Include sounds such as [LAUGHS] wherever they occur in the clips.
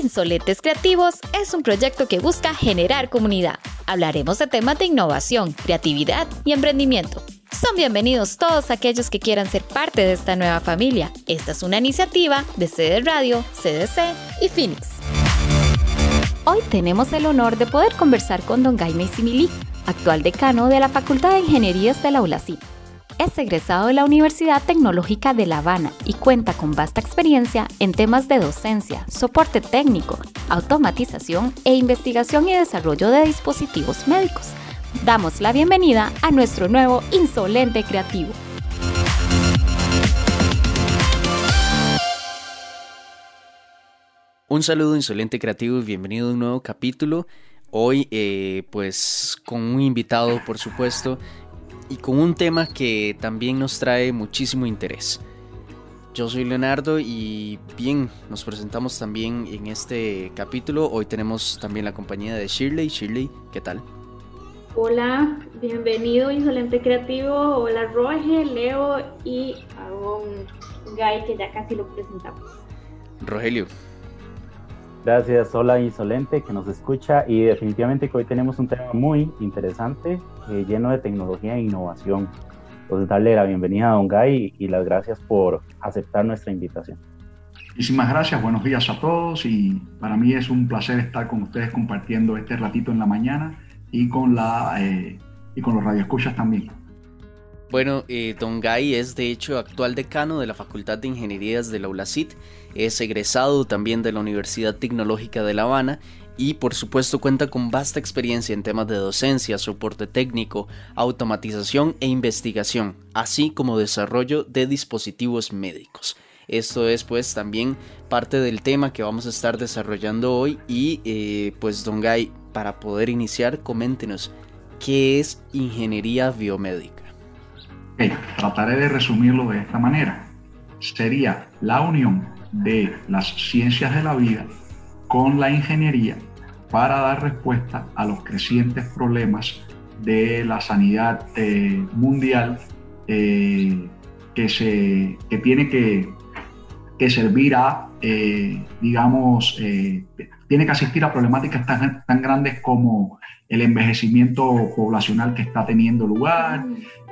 Insolentes Creativos es un proyecto que busca generar comunidad. Hablaremos de temas de innovación, creatividad y emprendimiento. Son bienvenidos todos aquellos que quieran ser parte de esta nueva familia. Esta es una iniciativa de CD Radio, CDC y Phoenix. Hoy tenemos el honor de poder conversar con don Jaime Simili, actual decano de la Facultad de Ingenierías de la ULACIP es egresado de la Universidad Tecnológica de La Habana y cuenta con vasta experiencia en temas de docencia, soporte técnico, automatización e investigación y desarrollo de dispositivos médicos. Damos la bienvenida a nuestro nuevo Insolente Creativo. Un saludo Insolente Creativo y bienvenido a un nuevo capítulo. Hoy eh, pues con un invitado por supuesto y con un tema que también nos trae muchísimo interés. Yo soy Leonardo y bien, nos presentamos también en este capítulo. Hoy tenemos también la compañía de Shirley. Shirley, ¿qué tal? Hola, bienvenido Insolente Creativo. Hola Roge, Leo y a un Guy que ya casi lo presentamos. Rogelio, Gracias, hola Insolente que nos escucha y definitivamente que hoy tenemos un tema muy interesante, eh, lleno de tecnología e innovación. Entonces darle la bienvenida a Don Guy y, las gracias por aceptar nuestra invitación. Muchísimas gracias, buenos días a todos y para mí es un placer estar con ustedes compartiendo este ratito en la mañana y con, la, eh, y con los radioescuchas también. Bueno, eh, Don Guy es de hecho actual decano de la Facultad de Ingenierías de la ULACIT, es egresado también de la Universidad Tecnológica de La Habana y por supuesto cuenta con vasta experiencia en temas de docencia, soporte técnico, automatización e investigación, así como desarrollo de dispositivos médicos. Esto es pues también parte del tema que vamos a estar desarrollando hoy y eh, pues Don Guy, para poder iniciar, coméntenos qué es ingeniería biomédica trataré de resumirlo de esta manera. Sería la unión de las ciencias de la vida con la ingeniería para dar respuesta a los crecientes problemas de la sanidad eh, mundial eh, que, se, que tiene que, que servir a, eh, digamos, tiene que asistir a problemáticas tan, tan grandes como el envejecimiento poblacional que está teniendo lugar,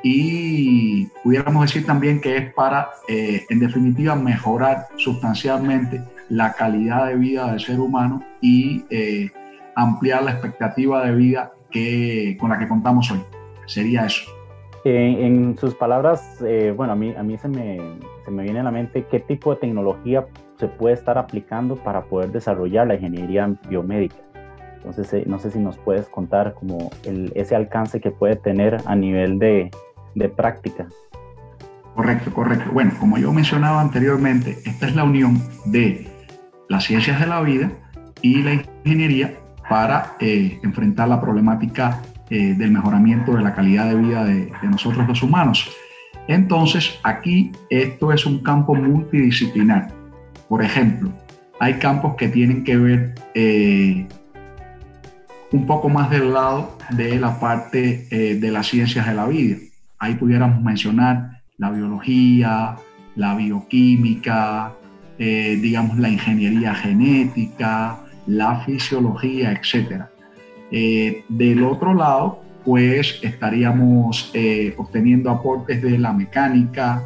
y pudiéramos decir también que es para, en definitiva, mejorar sustancialmente la calidad de vida del ser humano y eh, ampliar la expectativa de vida que, con la que contamos hoy. Sería eso. En, sus palabras, eh, bueno, a mí, a mí se, me, se me viene a la mente qué tipo de tecnología se puede estar aplicando para poder desarrollar la ingeniería biomédica. Entonces, no sé si nos puedes contar como el, ese alcance que puede tener a nivel de, de práctica. Correcto, correcto. Bueno, como yo mencionaba anteriormente, esta es la unión de las ciencias de la vida y la ingeniería para eh, enfrentar la problemática eh, del mejoramiento de la calidad de vida de, nosotros los humanos. Entonces, aquí esto es un campo multidisciplinar. Por ejemplo, hay campos que tienen que ver eh, un poco más del lado de la parte de las ciencias de la vida. Ahí pudiéramos mencionar la biología, la bioquímica, digamos la ingeniería genética, la fisiología, etc. Eh, del otro lado, pues estaríamos eh, obteniendo aportes de la mecánica,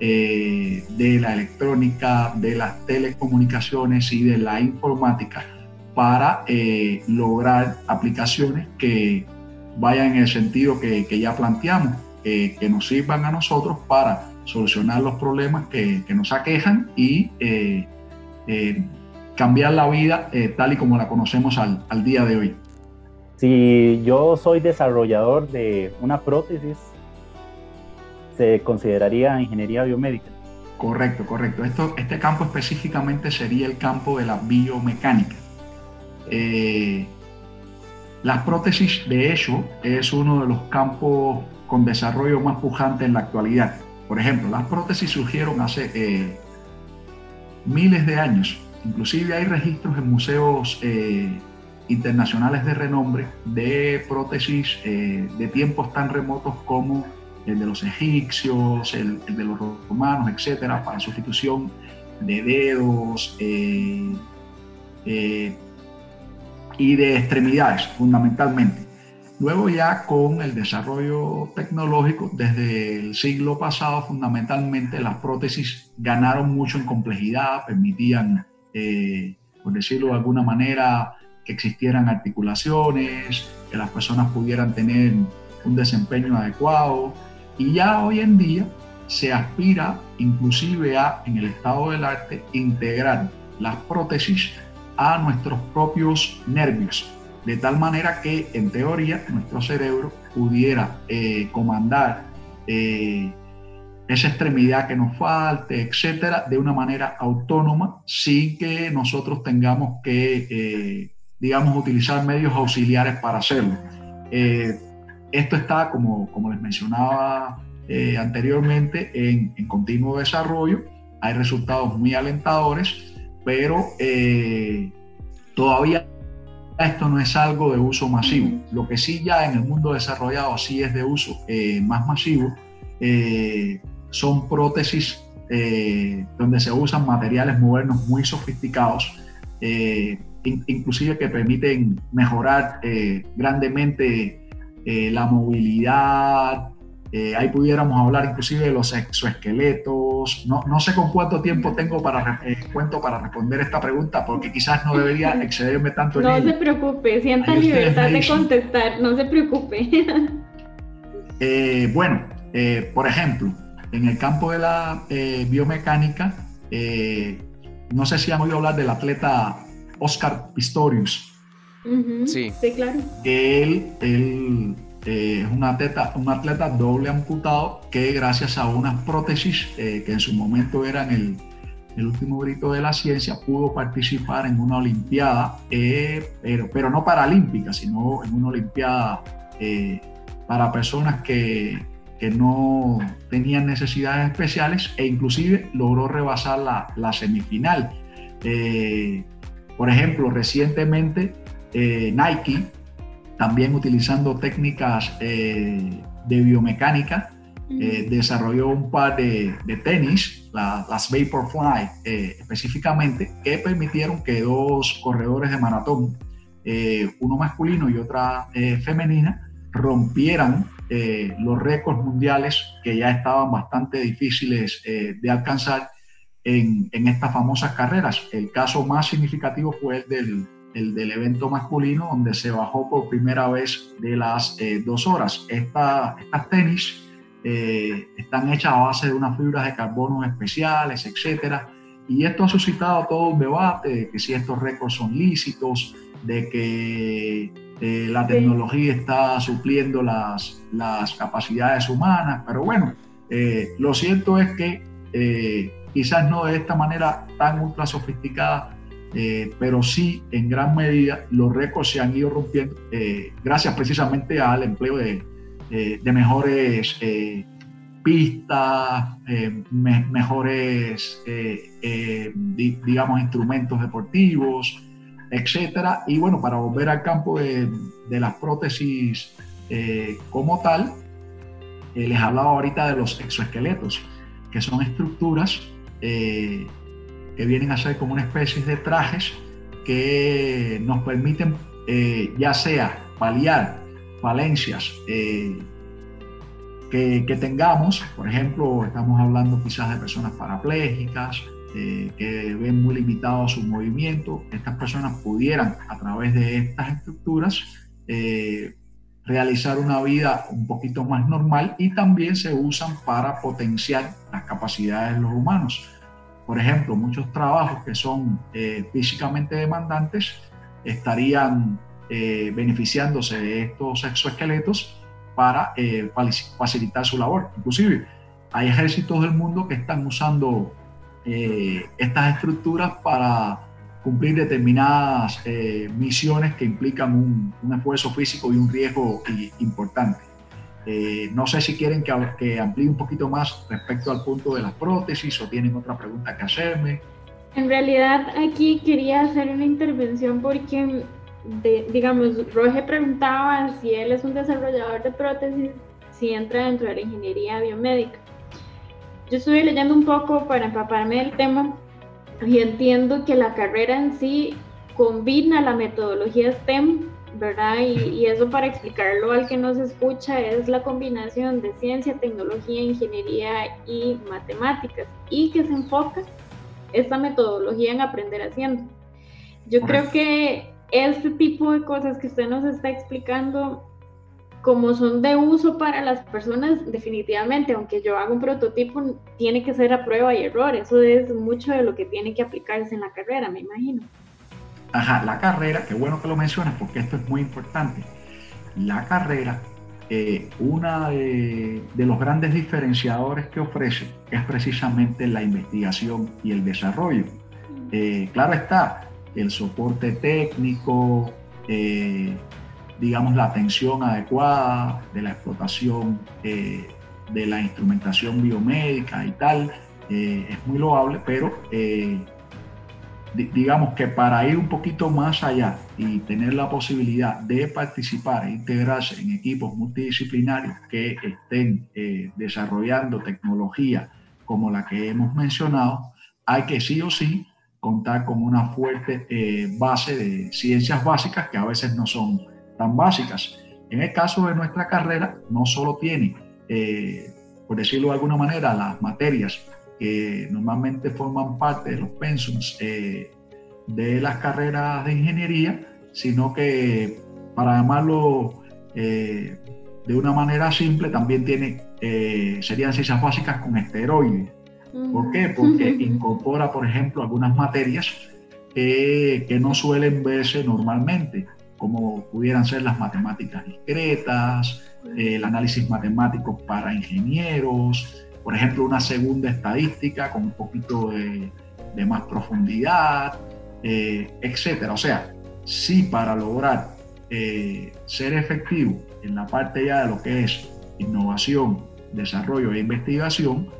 de la electrónica, de las telecomunicaciones y de la informática para lograr aplicaciones que vayan en el sentido que ya planteamos que nos sirvan a nosotros para solucionar los problemas que, nos aquejan y eh, eh, cambiar la vida eh, tal y como la conocemos al, día de hoy. Si yo soy desarrollador de una prótesis, ¿se consideraría ingeniería biomédica? Correcto, correcto. Esto, este campo específicamente sería el campo de la biomecánica. las prótesis, de hecho, es uno de los campos con desarrollo más pujante en la actualidad. Por ejemplo, las prótesis surgieron hace eh, miles de años. Inclusive hay registros en museos eh, internacionales de renombre de prótesis eh, de tiempos tan remotos como el de los egipcios, el, de los romanos, etcétera, para sustitución de dedos, y de extremidades, fundamentalmente. Luego ya con el desarrollo tecnológico, desde el siglo pasado, fundamentalmente las prótesis ganaron mucho en complejidad, permitían, eh, por decirlo de alguna manera, que existieran articulaciones, que las personas pudieran tener un desempeño adecuado. Y ya hoy en día se aspira inclusive a, en el estado del arte, integrar las prótesis a nuestros propios nervios de tal manera que en teoría nuestro cerebro pudiera eh, comandar eh, esa extremidad que nos falte, etcétera, de una manera autónoma sin que nosotros tengamos que, eh, digamos, utilizar medios auxiliares para hacerlo. esto está, como, como les mencionaba anteriormente, en, en, continuo desarrollo. Hay resultados muy alentadores, pero todavía esto no es algo de uso masivo. Lo que sí ya en el mundo desarrollado sí es de uso eh, más masivo eh, son prótesis eh, donde se usan materiales modernos muy sofisticados, inclusive que permiten mejorar grandemente la movilidad, eh, ahí pudiéramos hablar inclusive de los exoesqueletos. No, no sé con cuánto tiempo tengo para, eh, cuento para responder esta pregunta, porque quizás no debería [LAUGHS] excederme tanto en No se preocupe, sienta libertad de contestar, no se preocupe. [LAUGHS] Eh, bueno, por ejemplo, en el campo de la biomecánica, no sé si han oído hablar del atleta Oscar Pistorius. sí. sí, claro. Él, él eh, es un atleta, un atleta doble amputado que gracias a unas prótesis eh, que en su momento eran el, el, último grito de la ciencia, pudo participar en una olimpiada, eh, pero, pero no paralímpica, sino en una olimpiada para personas que, que, no tenían necesidades especiales e inclusive logró rebasar la, la semifinal. por ejemplo, recientemente Nike también utilizando técnicas eh, de biomecánica, eh, desarrolló un par de, tenis, las Vaporfly eh, específicamente, que permitieron que dos corredores de maratón, uno masculino y otra femenina, rompieran los récords mundiales que ya estaban bastante difíciles de alcanzar en, en, estas famosas carreras. El caso más significativo fue el del el del evento masculino, donde se bajó por primera vez de las eh, dos horas. estas tenis eh, están hechas a base de unas fibras de carbono especiales, etcétera. Y esto ha suscitado todo un debate de que si estos récords son lícitos, de que eh, la tecnología está supliendo las, las capacidades humanas. Pero bueno, lo cierto es que quizás no de esta manera tan ultra sofisticada, eh, pero sí en gran medida los récords se han ido rompiendo eh, gracias precisamente al empleo de, de mejores eh, pistas, mejores, digamos, instrumentos deportivos, etcétera. Y bueno, para volver al campo de, las prótesis como tal, les hablaba ahorita de los exoesqueletos, que son estructuras que vienen a ser como una especie de trajes que nos permiten eh, ya sea paliar falencias eh, que, que, tengamos, por ejemplo, estamos hablando quizás de personas parapléjicas, eh, que ven muy limitado su movimiento, estas personas pudieran a través de estas estructuras realizar una vida un poquito más normal y también se usan para potenciar las capacidades de los humanos. Por ejemplo, muchos trabajos que son eh, físicamente demandantes estarían eh, beneficiándose de estos exoesqueletos para eh, facilitar su labor. Inclusive, hay ejércitos del mundo que están usando estas estructuras para cumplir determinadas misiones que implican un, un, esfuerzo físico y un riesgo importante. Eh, no sé si quieren que, que amplíe un poquito más respecto al punto de las prótesis o tienen otra pregunta que hacerme. En realidad aquí quería hacer una intervención porque, digamos, Roger preguntaba si él es un desarrollador de prótesis, si entra dentro de la ingeniería biomédica. Yo estuve leyendo un poco para empaparme del tema y entiendo que la carrera en sí combina la metodología STEM, ¿verdad? Y, eso para explicarlo al que nos escucha es la combinación de ciencia, tecnología, ingeniería y matemáticas y que se enfoca esta metodología en aprender haciendo. Yo creo que este tipo de cosas que usted nos está explicando como son de uso para las personas, definitivamente, aunque yo haga un prototipo, tiene que ser a prueba y error. Eso es mucho de lo que tiene que aplicarse en la carrera, me imagino. Ajá, la carrera, qué bueno que lo mencionas porque esto es muy importante. La carrera, eh, una de, los grandes diferenciadores que ofrece es precisamente la investigación y el desarrollo. Eh, claro está, el soporte técnico, eh, digamos, la atención adecuada de la explotación eh, de la instrumentación biomédica y tal, eh, es muy loable, pero eh, digamos que para ir un poquito más allá y tener la posibilidad de participar e integrarse en equipos multidisciplinarios que estén desarrollando tecnología como la que hemos mencionado, hay que sí o sí contar con una fuerte base de ciencias básicas que a veces no son tan básicas. En el caso de nuestra carrera, no solo tiene, eh, por decirlo de alguna manera, las materias que normalmente forman parte de los pensums eh, de las carreras de ingeniería, sino que, para llamarlo eh, de una manera simple, también tiene, serían ciencias básicas con esteroides. ¿Por qué? Porque [LAUGHS] incorpora, por ejemplo, algunas materias que no suelen verse normalmente como pudieran ser las matemáticas discretas, el análisis matemático para ingenieros, por ejemplo, una segunda estadística con un poquito de, más profundidad, eh, etcétera. O sea, sí para lograr eh, ser efectivo en la parte ya de lo que es innovación, desarrollo e investigación,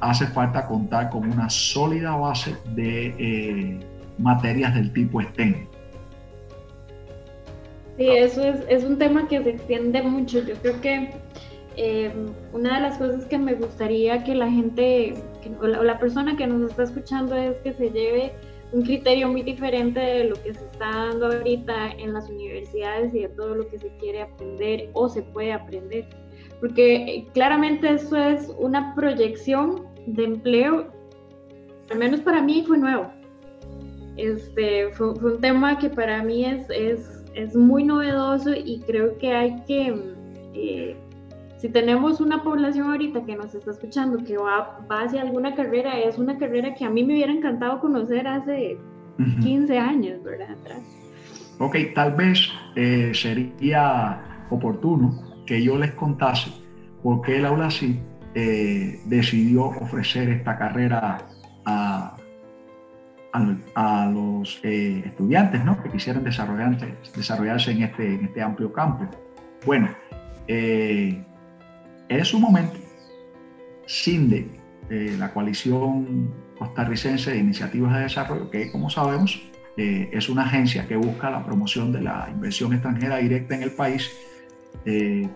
hace falta contar con una sólida base de eh, materias del tipo STEM. Sí, eso es, es un tema que se extiende mucho. Yo creo que eh, una de las cosas que me gustaría que la gente o, la, persona que nos está escuchando es que se lleve un criterio muy diferente de lo que se está dando ahorita en las universidades y de todo lo que se quiere aprender o se puede aprender. Porque eh, claramente eso es una proyección de empleo, al menos para mí fue nuevo. Este, fue, fue un tema que para mí es, es es muy novedoso y creo que hay que, eh, si tenemos una población ahorita que nos está escuchando que va, hacia alguna carrera, es una carrera que a mí me hubiera encantado conocer hace 15 años, ¿verdad? Ok, tal vez eh, sería oportuno que yo les contase por qué el aula sí eh, decidió ofrecer esta carrera a, a, los eh, estudiantes ¿no? que quisieran desarrollarse, desarrollarse en, este, en este amplio campo. Bueno, eh, en su momento, CINDE, eh, la coalición costarricense de iniciativas de desarrollo, que como sabemos es una agencia que busca la promoción de la inversión extranjera directa en el país,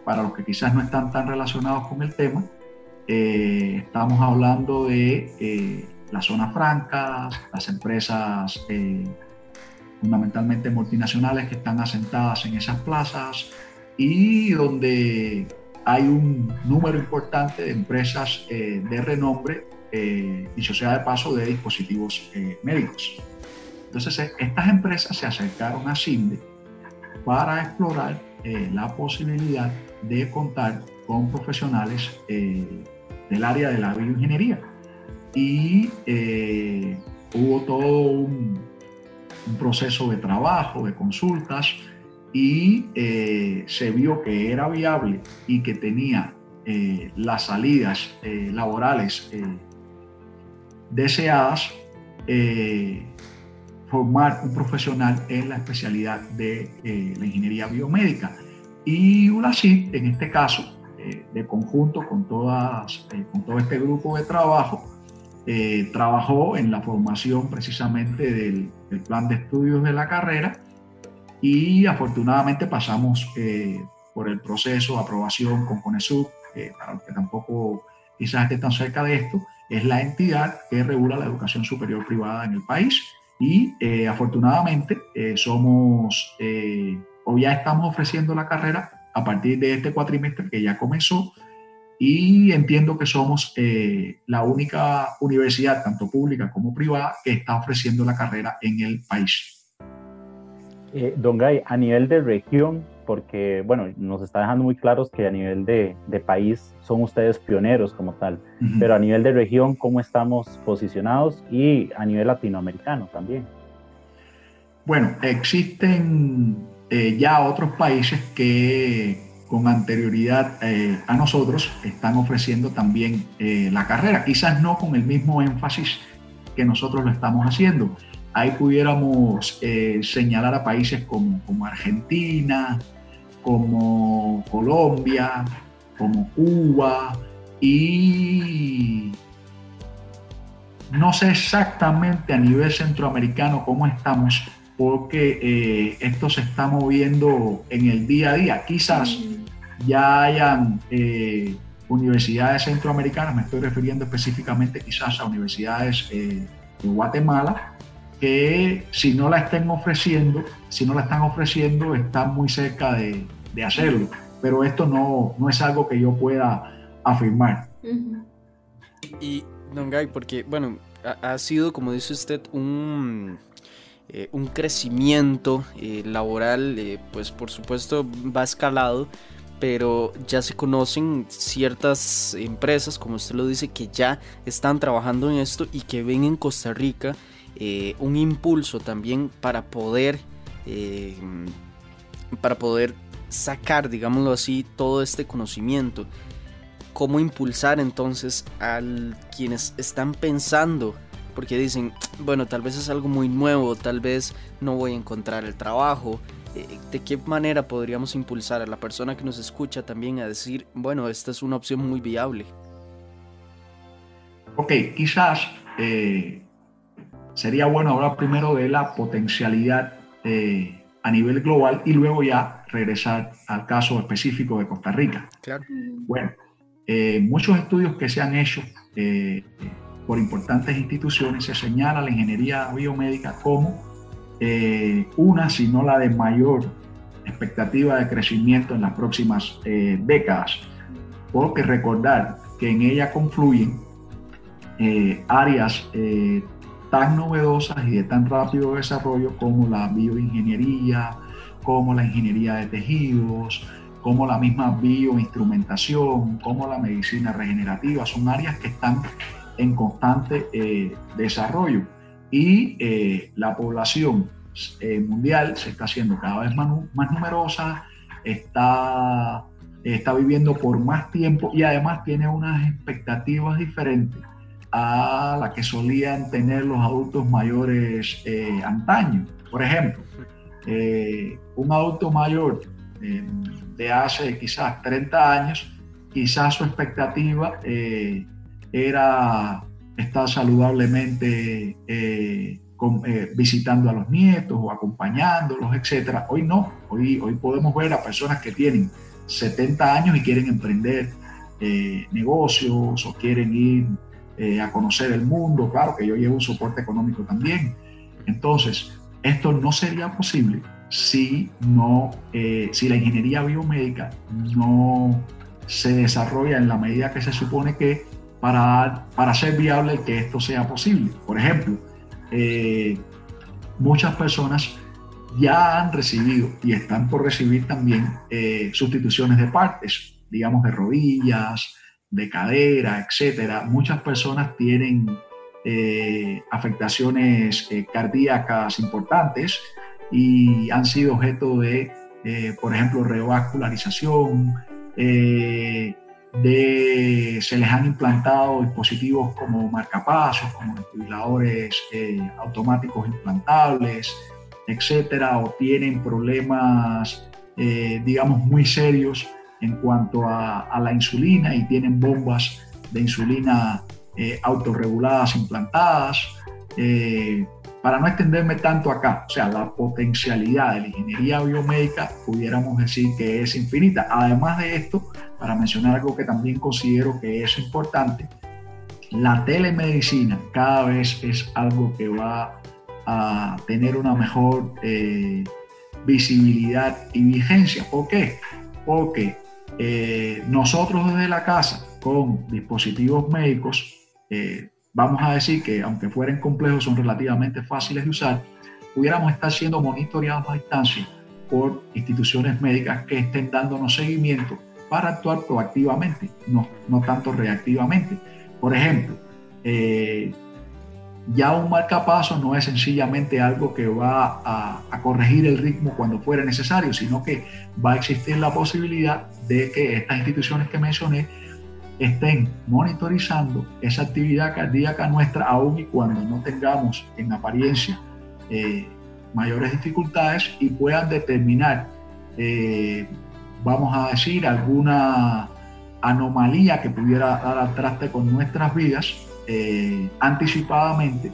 para los que quizás no están tan relacionados con el tema, estamos hablando de las zonas francas, las empresas eh, fundamentalmente multinacionales que están asentadas en esas plazas y donde hay un número importante de empresas eh, de renombre eh, y sociedad de paso de dispositivos médicos. Entonces, estas empresas se acercaron a CINDE para explorar la posibilidad de contar con profesionales del área de la bioingeniería y eh, hubo todo un, proceso de trabajo, de consultas y eh, se vio que era viable y que tenía eh, las salidas laborales deseadas formar un profesional en la especialidad de la ingeniería biomédica. Y ULACID, en este caso, de conjunto con, todas, con todo este grupo de trabajo, eh, trabajó en la formación precisamente del, plan de estudios de la carrera y afortunadamente pasamos eh, por el proceso de aprobación con CONESUB, para los que tampoco quizás estén tan cerca de esto, es la entidad que regula la educación superior privada en el país Y eh, afortunadamente somos, o ya estamos ofreciendo la carrera a partir de este cuatrimestre que ya comenzó, y entiendo que somos la única universidad, tanto pública como privada, que está ofreciendo la carrera en el país. don Gay, a nivel de región, porque, bueno, nos está dejando muy claros que a nivel de, país son ustedes pioneros como tal, pero a nivel de región, ¿cómo estamos posicionados? Y a nivel latinoamericano también. Bueno, existen eh, ya otros países que con anterioridad eh, a nosotros están ofreciendo también eh, la carrera, quizás no con el mismo énfasis que nosotros lo estamos haciendo. Ahí pudiéramos señalar a países como Argentina, como Colombia, como Cuba y no sé exactamente a nivel centroamericano cómo estamos porque eh, esto se está moviendo en el día a día. Quizás ya hayan eh, universidades centroamericanas, me estoy refiriendo específicamente quizás a universidades eh, de Guatemala, que si no la estén ofreciendo, si no la están ofreciendo, están muy cerca de, de hacerlo, pero esto no, no es algo que yo pueda afirmar. Y, don Guy, porque, bueno, ha, sido, como dice usted, un, eh, un crecimiento eh, laboral, eh, pues por supuesto va escalado, pero ya se conocen ciertas empresas, como usted lo dice, que ya están trabajando en esto y que ven en Costa Rica un impulso también para poder, para poder sacar, digámoslo así, todo este conocimiento. ¿Cómo impulsar entonces a quienes están pensando? Porque dicen, bueno, tal vez es algo muy nuevo, tal vez no voy a encontrar el trabajo. Eh, ¿De qué manera podríamos impulsar a la persona que nos escucha también a decir, bueno, esta es una opción muy viable? Ok, quizás eh, sería bueno hablar primero de la potencialidad eh, a nivel global y luego ya regresar al caso específico de Costa Rica. Claro. Bueno, eh, muchos estudios que se han hecho eh, por importantes instituciones se señala la ingeniería biomédica como eh, una, si no la de mayor expectativa de crecimiento en las próximas décadas, porque recordar que en ella confluyen áreas tan novedosas y de tan rápido desarrollo como la bioingeniería, como la ingeniería de tejidos, como la misma bioinstrumentación, como la medicina regenerativa. Son áreas que están en constante eh, desarrollo y eh, la población eh, mundial se está haciendo cada vez más, numerosa, está, está viviendo por más tiempo y además tiene unas expectativas diferentes a la que solían tener los adultos mayores antaño. Por ejemplo, un adulto mayor de hace quizás 30 años, quizás su expectativa era estar saludablemente visitando a los nietos o acompañándolos, etc. Hoy no, hoy, hoy podemos ver a personas que tienen 70 años y quieren emprender negocios o quieren ir eh, a conocer el mundo, claro que yo llevo un soporte económico también. Entonces, esto no sería posible si, no, eh, si la ingeniería biomédica no se desarrolla en la medida que se supone que para, para ser viable que esto sea posible. Por ejemplo, eh, muchas personas ya han recibido y están por recibir también sustituciones de partes, digamos de rodillas, de cadera, etcétera, muchas personas tienen eh, afectaciones eh, cardíacas importantes y han sido objeto de, eh, por ejemplo, revascularización, de, se les han implantado dispositivos como marcapasos, como desfibriladores automáticos implantables, etcétera, o tienen problemas, digamos, muy serios en cuanto a, la insulina y tienen bombas de insulina eh, autorreguladas implantadas. Eh, para no extenderme tanto acá, o sea, la potencialidad de la ingeniería biomédica pudiéramos decir que es infinita. Además de esto, para mencionar algo que también considero que es importante, la telemedicina cada vez es algo que va a tener una mejor eh, visibilidad y vigencia. ¿Por qué? Porque eh, nosotros desde la casa con dispositivos médicos, eh, vamos a decir que aunque fueran complejos son relativamente fáciles de usar, pudiéramos estar siendo monitoreados a distancia por instituciones médicas que estén dándonos seguimiento para actuar proactivamente, no, no tanto reactivamente. Por ejemplo, eh, ya un marcapaso no es sencillamente algo que va a, corregir el ritmo cuando fuera necesario, sino que va a existir la posibilidad de que estas instituciones que mencioné estén monitorizando esa actividad cardíaca nuestra, aun y cuando no tengamos en apariencia eh, mayores dificultades y puedan determinar, eh, vamos a decir, alguna anomalía que pudiera dar al traste con nuestras vidas eh, anticipadamente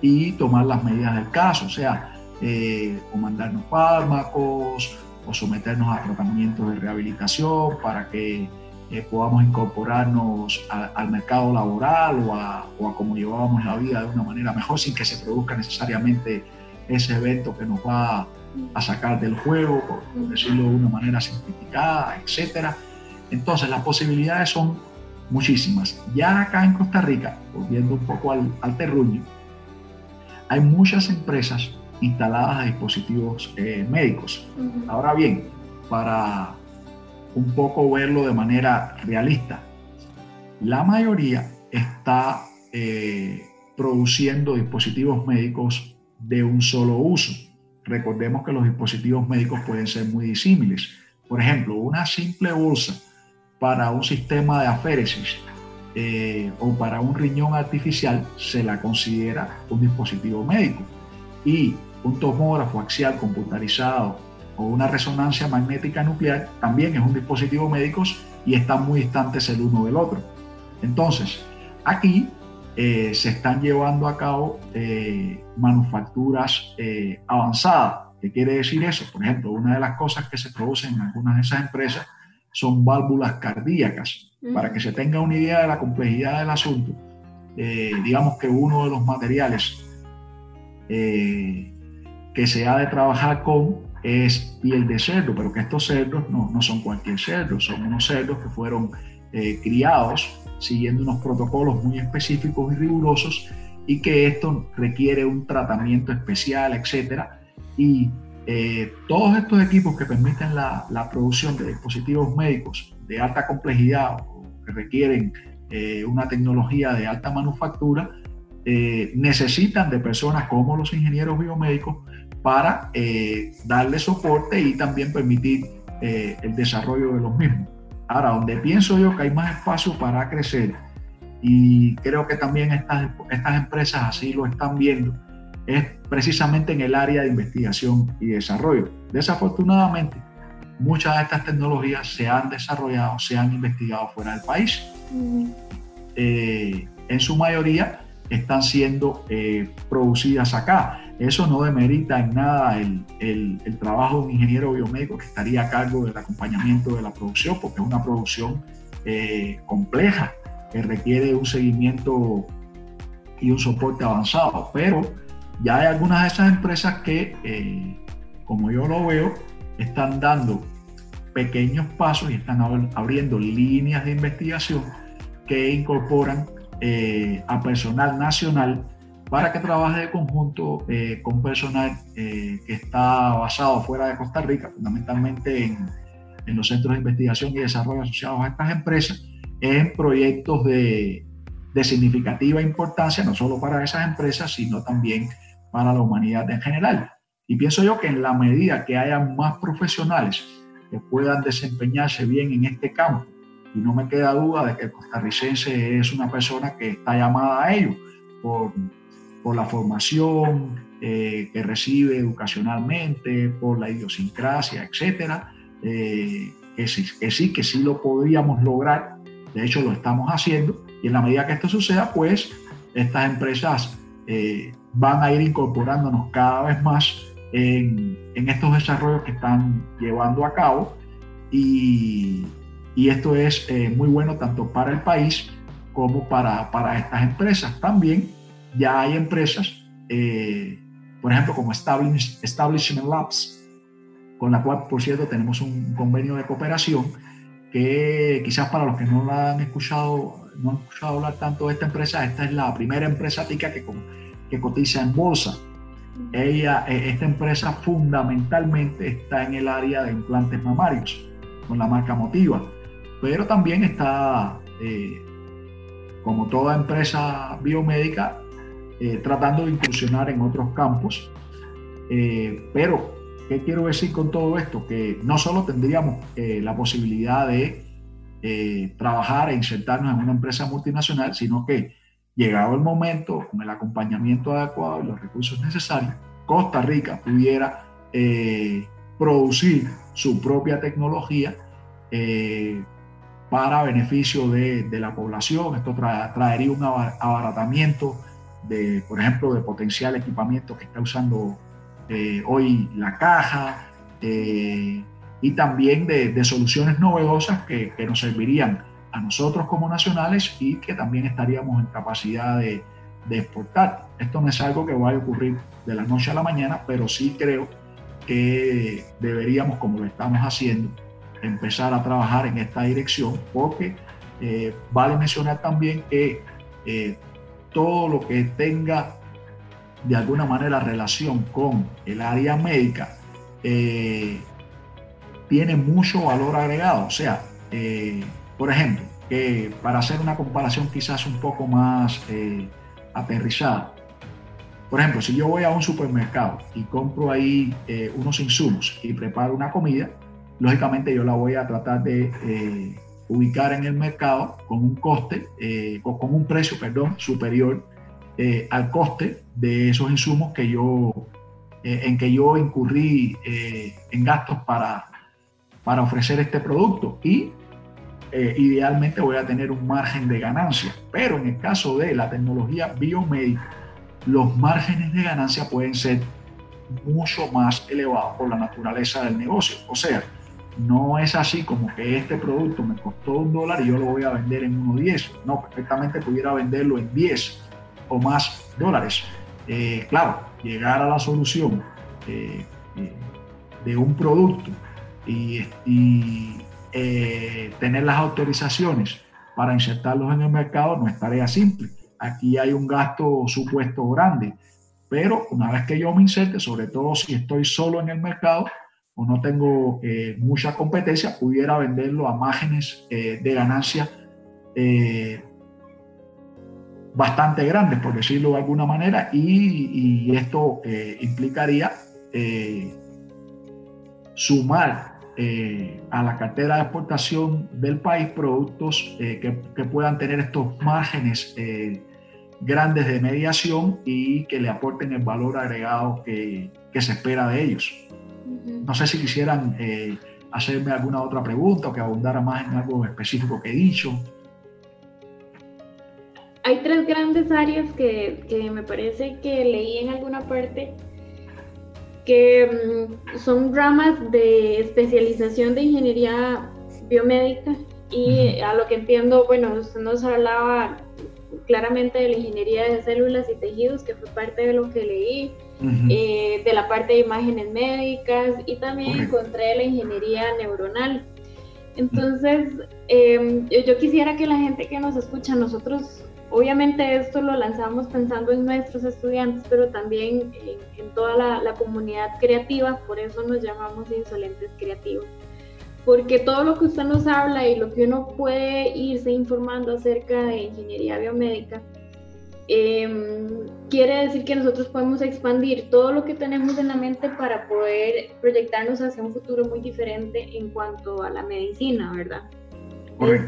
y tomar las medidas del caso, o sea, eh, o mandarnos fármacos o someternos a tratamientos de rehabilitación para que eh, podamos incorporarnos al mercado laboral o a, o a cómo llevábamos la vida de una manera mejor sin que se produzca necesariamente ese evento que nos va a sacar del juego, por decirlo de una manera simplificada, etcétera. Entonces las posibilidades son muchísimas. Ya acá en Costa Rica, volviendo un poco al, terruño, hay muchas empresas instaladas a dispositivos eh, médicos. Ahora bien, para un poco verlo de manera realista, la mayoría está eh, produciendo dispositivos médicos de un solo uso. Recordemos que los dispositivos médicos pueden ser muy disímiles. Por ejemplo, una simple bolsa para un sistema de aféresis eh, o para un riñón artificial se la considera un dispositivo médico. Y un tomógrafo axial computarizado o una resonancia magnética nuclear también es un dispositivo médico y están muy distantes el uno del otro. Entonces, aquí eh, se están llevando a cabo eh, manufacturas avanzadas. ¿Qué quiere decir eso? Por ejemplo, una de las cosas que se producen en algunas de esas empresas son válvulas cardíacas. Para que se tenga una idea de la complejidad del asunto, eh, digamos que uno de los materiales eh, que se ha de trabajar con es piel de cerdo, pero que estos cerdos no, no son cualquier cerdo, son unos cerdos que fueron eh, criados siguiendo unos protocolos muy específicos y rigurosos y que esto requiere un tratamiento especial, etcétera, y eh, todos estos equipos que permiten la, producción de dispositivos médicos de alta complejidad o que requieren eh, una tecnología de alta manufactura, necesitan de personas como los ingenieros biomédicos para darle soporte y también permitir el desarrollo de los mismos. Ahora, donde pienso yo que hay más espacio para crecer, y creo que también estas, estas empresas así lo están viendo, es precisamente en el área de investigación y desarrollo. Desafortunadamente, muchas de estas tecnologías se han desarrollado, se han investigado fuera del país. Eh, en su mayoría están siendo eh, producidas acá. Eso no demerita en nada el, el, trabajo de un ingeniero biomédico que estaría a cargo del acompañamiento de la producción, porque es una producción eh, compleja que requiere un seguimiento y un soporte avanzado. Pero ya hay algunas de esas empresas que, eh, como yo lo veo, están dando pequeños pasos y están abriendo líneas de investigación que incorporan eh, a personal nacional para que trabaje de conjunto eh, con personal que está basado fuera de Costa Rica, fundamentalmente en, en, los centros de investigación y desarrollo asociados a estas empresas, en proyectos de, de significativa importancia, no solo para esas empresas, sino también para la humanidad en general. Y pienso yo que en la medida que haya más profesionales que puedan desempeñarse bien en este campo, y no me queda duda de que el costarricense es una persona que está llamada a ello por, por la formación eh, que recibe educacionalmente, por la idiosincrasia, etcétera, eh, que, sí, que sí, que sí lo podríamos lograr, de hecho lo estamos haciendo, y en la medida que esto suceda, pues estas empresas eh, van a ir incorporándonos cada vez más en, estos desarrollos que están llevando a cabo. Y, esto es eh, muy bueno tanto para el país como para, para estas empresas. También ya hay empresas eh, por ejemplo, como Establishment Labs, con la cual, por cierto, tenemos un convenio de cooperación que quizás para los que no la han escuchado, no han escuchado hablar tanto de esta empresa, esta es la primera empresa tica que, que cotiza en bolsa. Ella, e, esta empresa fundamentalmente está en el área de implantes mamarios, con la marca Motiva, pero también está, eh, como toda empresa biomédica, eh, tratando de incursionar en otros campos. Eh, pero, ¿qué quiero decir con todo esto? Que no solo tendríamos la posibilidad de trabajar e insertarnos en una empresa multinacional, sino que llegado el momento, con el acompañamiento adecuado y los recursos necesarios, Costa Rica pudiera producir su propia tecnología para beneficio de, la población. Esto traería un abaratamiento de, por ejemplo, de potencial equipamiento que está usando eh, hoy la caja y también de, soluciones novedosas que, que nos servirían a nosotros como nacionales y que también estaríamos en capacidad de, exportar. Esto no es algo que vaya a ocurrir de la noche a la mañana, pero sí creo que deberíamos, como lo estamos haciendo, empezar a trabajar en esta dirección, porque eh, vale mencionar también que eh, todo lo que tenga de alguna manera relación con el área médica eh, tiene mucho valor agregado. O sea, por ejemplo, que para hacer una comparación quizás un poco más aterrizada, por ejemplo, si yo voy a un supermercado y compro ahí unos insumos y preparo una comida, lógicamente yo la voy a tratar de eh, ubicar en el mercado con un coste, o con un precio, perdón, superior al coste de esos insumos que yo, en que yo incurrí en gastos para, para ofrecer este producto. Y eh, idealmente voy a tener un margen de ganancia. Pero en el caso de la tecnología biomédica, los márgenes de ganancia pueden ser mucho más elevados por la naturaleza del negocio. O sea, no es así como que este producto me costó un dólar y yo lo voy a vender en 1.10. No, perfectamente pudiera venderlo en 10 o más dólares. Eh, claro, llegar a la solución eh, de un producto y, eh, tener las autorizaciones para insertarlos en el mercado no es tarea simple. Aquí hay un gasto supuesto grande, pero una vez que yo me inserte, sobre todo si estoy solo en el mercado o no tengo eh, mucha competencia, pudiera venderlo a márgenes eh, de ganancia bastante grandes, por decirlo de alguna manera, y, esto implicaría sumar eh, a la cartera de exportación del país productos eh, que, puedan tener estos márgenes eh, grandes de mediación y que le aporten el valor agregado que, se espera de ellos. No sé si quisieran hacerme alguna otra pregunta o que abundara más en algo específico que he dicho. Hay tres grandes áreas que, que me parece que leí en alguna parte que mm, son ramas de especialización de ingeniería biomédica y a lo que entiendo, bueno, usted nos hablaba claramente de la ingeniería de células y tejidos, que fue parte de lo que leí, eh, de la parte de imágenes médicas y también encontré la ingeniería neuronal. Entonces, em, yo quisiera que la gente que nos escucha, nosotros Obviamente esto lo lanzamos pensando en nuestros estudiantes, pero también en, toda la, comunidad creativa, por eso nos llamamos insolentes creativos. Porque todo lo que usted nos habla y lo que uno puede irse informando acerca de ingeniería biomédica, em, quiere decir que nosotros podemos expandir todo lo que tenemos en la mente para poder proyectarnos hacia un futuro muy diferente en cuanto a la medicina, ¿verdad?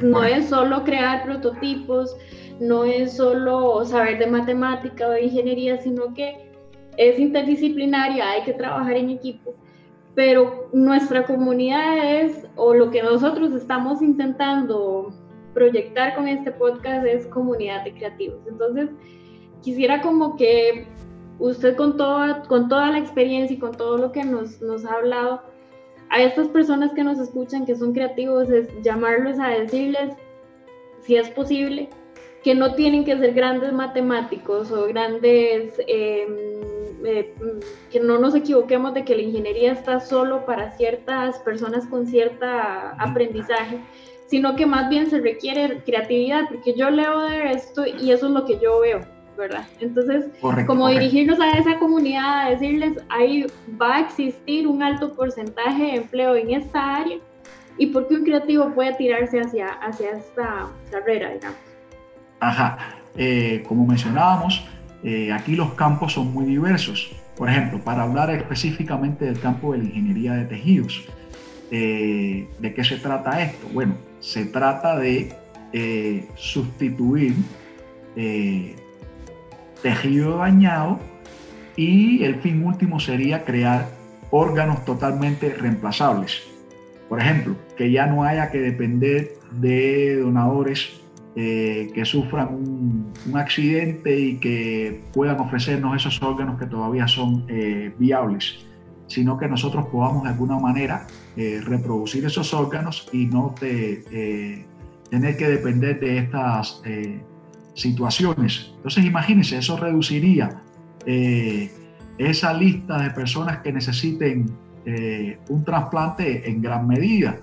no es solo crear prototipos, no es solo saber de matemática o de ingeniería, sino que es interdisciplinaria, hay que trabajar en equipo. Pero nuestra comunidad es, o lo que nosotros estamos intentando proyectar con este podcast es comunidad de creativos. Entonces, quisiera como que usted con toda, con toda la experiencia y con todo lo que nos, nos ha hablado, a estas personas que nos escuchan, que son creativos, es llamarlos a decirles si es posible, que no tienen que ser grandes matemáticos o grandes em, eh, que no nos equivoquemos de que la ingeniería está solo para ciertas personas con cierta aprendizaje, sino que más bien se requiere creatividad, porque yo leo de esto y eso es lo que yo veo, ¿verdad? Entonces, como dirigirnos a esa comunidad, a decirles, ahí va a existir un alto porcentaje de empleo en esta área y por qué un creativo puede tirarse hacia, hacia esta carrera, digamos. Ajá, eh, como mencionábamos, eh, aquí los campos son muy diversos. Por ejemplo, para hablar específicamente del campo de la ingeniería de tejidos, eh, ¿de qué se trata esto? Bueno, se trata de sustituir tejido dañado y el fin último sería crear órganos totalmente reemplazables. Por ejemplo, que ya no haya que depender de donadores eh, que sufran un, accidente y que puedan ofrecernos esos órganos que todavía son eh, viables, sino que nosotros podamos de alguna manera eh, reproducir esos órganos y no tener que depender de estas situaciones. Entonces imagínense, eso reduciría esa lista de personas que necesiten un trasplante en gran medida.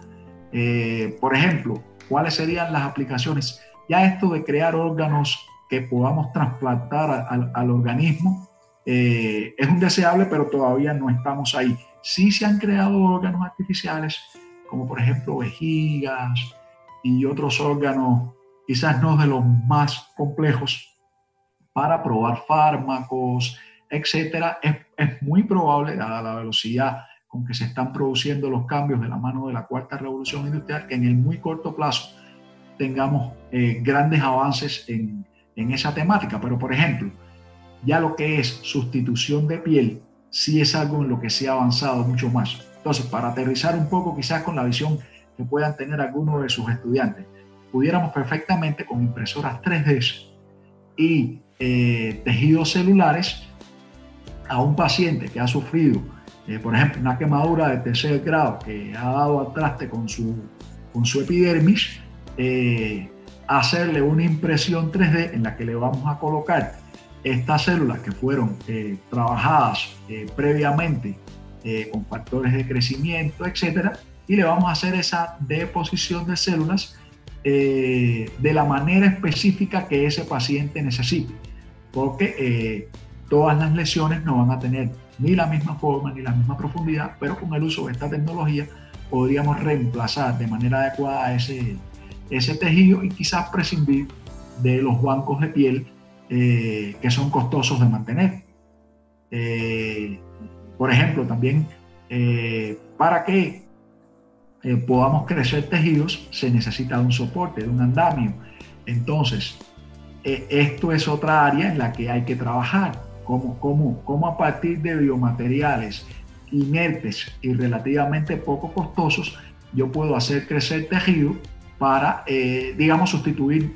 por ejemplo, ¿cuáles serían las aplicaciones? Ya esto de crear órganos que podamos trasplantar al, organismo eh, es un deseable, pero todavía no estamos ahí. Sí se han creado órganos artificiales, como por ejemplo vejigas y otros órganos, quizás no de los más complejos, para probar fármacos, etcétera. Es, es muy probable, dada la velocidad con que se están produciendo los cambios de la mano de la cuarta revolución industrial, que en el muy corto plazo tengamos eh, grandes avances en, en, esa temática. Pero, por ejemplo, ya lo que es sustitución de piel, sí es algo en lo que se ha avanzado mucho más. Entonces, para aterrizar un poco quizás con la visión que puedan tener algunos de sus estudiantes, pudiéramos perfectamente con impresoras 3D y eh, tejidos celulares a un paciente que ha sufrido, eh, por ejemplo, una quemadura de tercer grado que ha dado al traste con su, con su epidermis, eh, hacerle una impresión 3D en la que le vamos a colocar estas células que fueron eh, trabajadas eh, previamente con factores de crecimiento, etcétera, y le vamos a hacer esa deposición de células de la manera específica que ese paciente necesite, porque todas las lesiones no van a tener ni la misma forma ni la misma profundidad, pero con el uso de esta tecnología podríamos reemplazar de manera adecuada ese, ese tejido y quizás prescindir de los bancos de piel eh, que son costosos de mantener. Eh, por ejemplo, también eh, para que podamos crecer tejidos se necesita un soporte, de un andamio. Entonces, esto es otra área en la que hay que trabajar, como, como, como a partir de biomateriales inertes y relativamente poco costosos, yo puedo hacer crecer tejido para, digamos, sustituir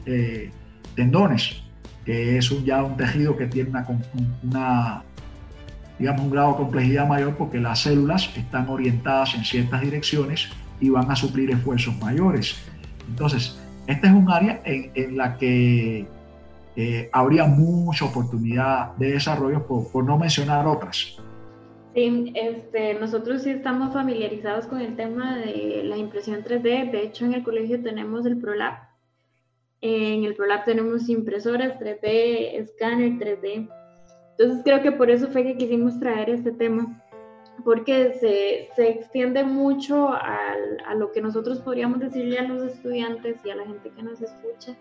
tendones, que es un, ya un tejido que tiene una, una, digamos, un grado de complejidad mayor porque las células están orientadas en ciertas direcciones y van a suplir esfuerzos mayores. Entonces, esta es un área en, en la que eh, habría mucha oportunidad de desarrollo, por, por no mencionar otras. Sí, este, nosotros sí estamos familiarizados con el tema de la impresión 3D. De hecho, en el colegio tenemos el ProLab. En el ProLab tenemos impresoras 3D, escáner 3D. Entonces creo que por eso fue que quisimos traer este tema, porque se, se extiende mucho al, a lo que nosotros podríamos decirle a los estudiantes y a la gente que nos escucha,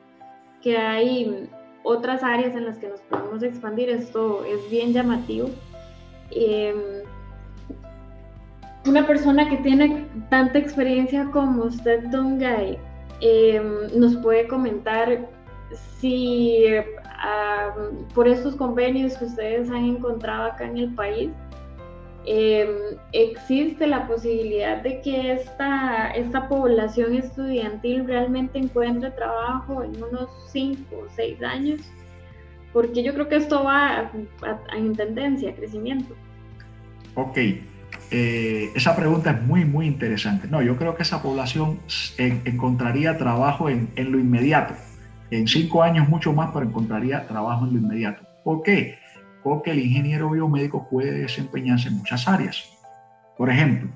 que hay otras áreas en las que nos podemos expandir. Esto es bien llamativo Em, una persona que tiene tanta experiencia como usted, Don em, nos puede comentar si por estos convenios que ustedes han encontrado acá en el país, em, existe la posibilidad de que esta, esta población estudiantil realmente encuentre trabajo en unos 5 o 6 años porque yo creo que esto va en tendencia, crecimiento. Ok, eh, esa pregunta es muy, muy interesante. No, yo creo que esa población encontraría trabajo en, lo inmediato. En cinco años mucho más, pero encontraría trabajo en lo inmediato. ¿Por qué? porque el ingeniero biomédico puede desempeñarse en muchas áreas. Por ejemplo,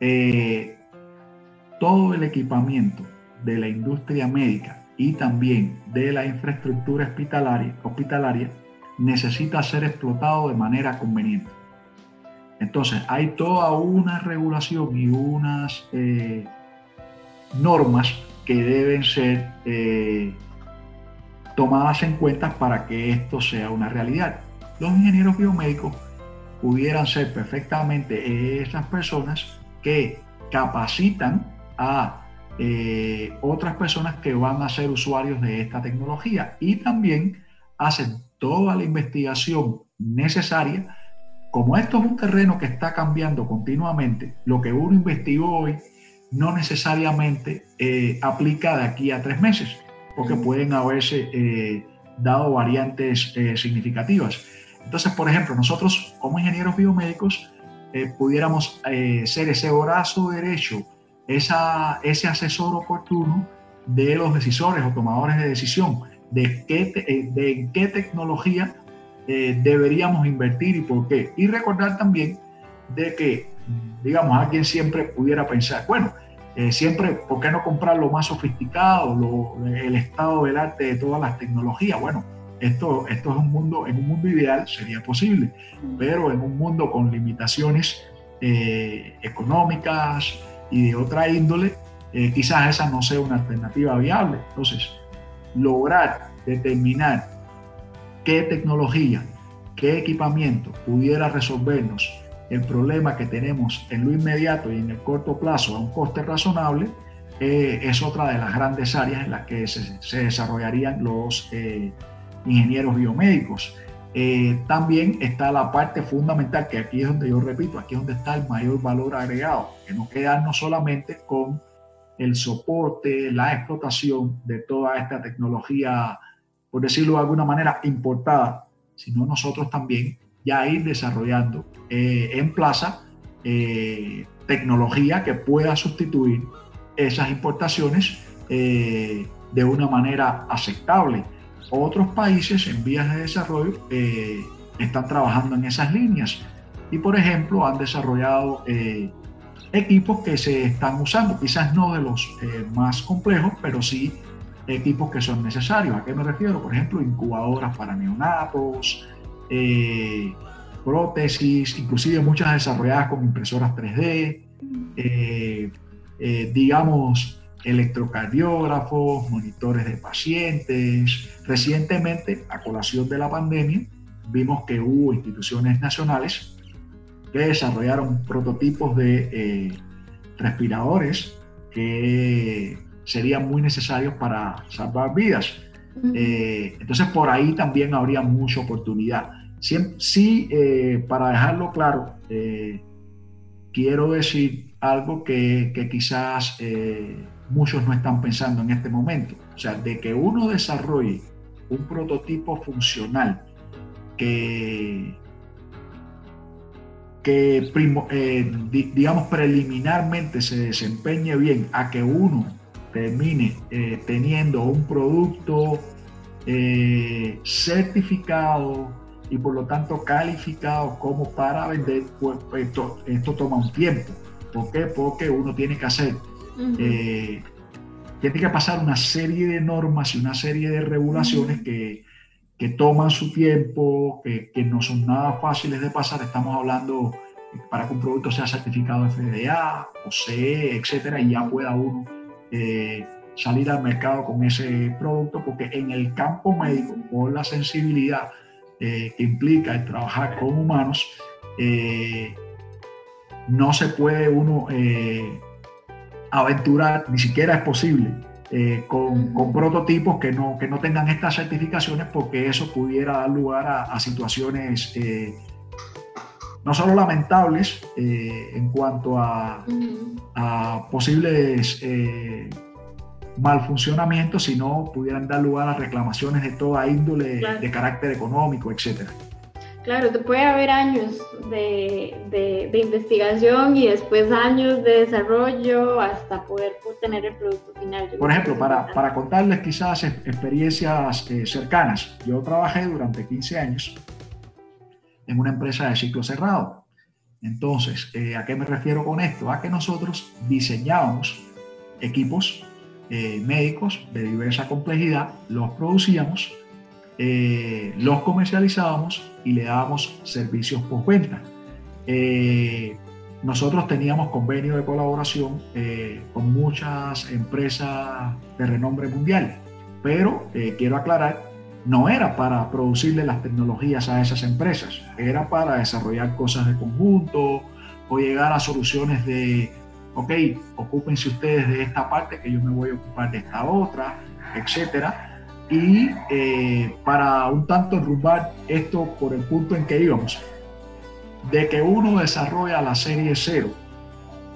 eh, todo el equipamiento de la industria médica y también de la infraestructura hospitalaria, hospitalaria necesita ser explotado de manera conveniente. Entonces, hay toda una regulación y unas eh, normas que deben ser eh, tomadas en cuenta para que esto sea una realidad. Los ingenieros biomédicos pudieran ser perfectamente esas personas que capacitan a eh, otras personas que van a ser usuarios de esta tecnología y también hacen toda la investigación necesaria. Como esto es un terreno que está cambiando continuamente, lo que uno investigó hoy no necesariamente eh, aplica de aquí a tres meses, porque pueden haberse eh, dado variantes significativas. Entonces, por ejemplo, nosotros como ingenieros biomédicos pudiéramos ser ese brazo derecho esa, ese asesor oportuno de los decisores o tomadores de decisión, de qué, eh, de qué tecnología eh, deberíamos invertir y por qué. Y recordar también de que, digamos, alguien siempre pudiera pensar, bueno, eh, siempre, ¿por qué no comprar lo más sofisticado, el estado del arte de todas las tecnologías? Bueno, esto, esto es un mundo, en un mundo ideal sería posible, pero en un mundo con limitaciones económicas, y de otra índole, eh, quizás esa no sea una alternativa viable. Entonces, lograr determinar qué tecnología, qué equipamiento pudiera resolvernos el problema que tenemos en lo inmediato y en el corto plazo a un coste razonable, eh, es otra de las grandes áreas en las que se, desarrollarían los eh, ingenieros biomédicos. Eh, también está la parte fundamental, que aquí es donde yo repito, aquí es donde está el mayor valor agregado, que no quedarnos solamente con el soporte, la explotación de toda esta tecnología, por decirlo de alguna manera, importada, sino nosotros también ya ir desarrollando eh, en plaza eh, tecnología que pueda sustituir esas importaciones de una manera aceptable. Otros países en vías de desarrollo eh, están trabajando en esas líneas y, por ejemplo, han desarrollado eh, equipos que se están usando, quizás no de los eh, más complejos, pero sí equipos que son necesarios. ¿A qué me refiero? Por ejemplo, incubadoras para neonatos, prótesis, inclusive muchas desarrolladas con impresoras 3D, digamos, electrocardiógrafos, monitores de pacientes. Recientemente, a colación de la pandemia, vimos que hubo instituciones nacionales que desarrollaron prototipos de eh, respiradores que serían muy necesarios para salvar vidas. Eh, entonces, por ahí también habría mucha oportunidad. Sí, eh, para dejarlo claro, quiero decir algo que, que quizás muchos no están pensando en este momento. O sea, de que uno desarrolle un prototipo funcional que, que eh, digamos, preliminarmente se desempeñe bien a que uno termine eh, teniendo un producto eh, certificado y por lo tanto calificado como para vender, pues, esto, esto toma un tiempo. ¿Por qué? Porque uno tiene que hacer eh, tiene que pasar una serie de normas y una serie de regulaciones que, que, toman su tiempo, que, que, no son nada fáciles de pasar. Estamos hablando para que un producto sea certificado FDA o CE, etcétera, y ya pueda uno eh, salir al mercado con ese producto, porque en el campo médico, por la sensibilidad eh, que implica el trabajar con humanos, no se puede uno aventurar, ni siquiera es posible, eh, con, con, prototipos que no, que no tengan estas certificaciones porque eso pudiera dar lugar a, situaciones eh, no solo lamentables eh, en cuanto a, a posibles mal funcionamiento, sino pudieran dar lugar a reclamaciones de toda índole de carácter económico, etcétera. Claro, te puede haber años de, de, investigación y después años de desarrollo hasta poder tener el producto final. Por ejemplo, para, para, contarles quizás experiencias eh, cercanas, yo trabajé durante 15 años en una empresa de ciclo cerrado. Entonces, ¿a qué me refiero con esto? A que nosotros diseñábamos equipos médicos de diversa complejidad, los producíamos, los comercializábamos y le dábamos servicios postventa. Eh, nosotros teníamos convenio de colaboración eh, con muchas empresas de renombre mundial, pero eh, quiero aclarar, no era para producirle las tecnologías a esas empresas, era para desarrollar cosas de conjunto o llegar a soluciones de, ok, ocúpense ustedes de esta parte que yo me voy a ocupar de esta otra, etcétera. Y eh, para un tanto enrumbar esto por el punto en que íbamos, de que uno desarrolla la serie cero,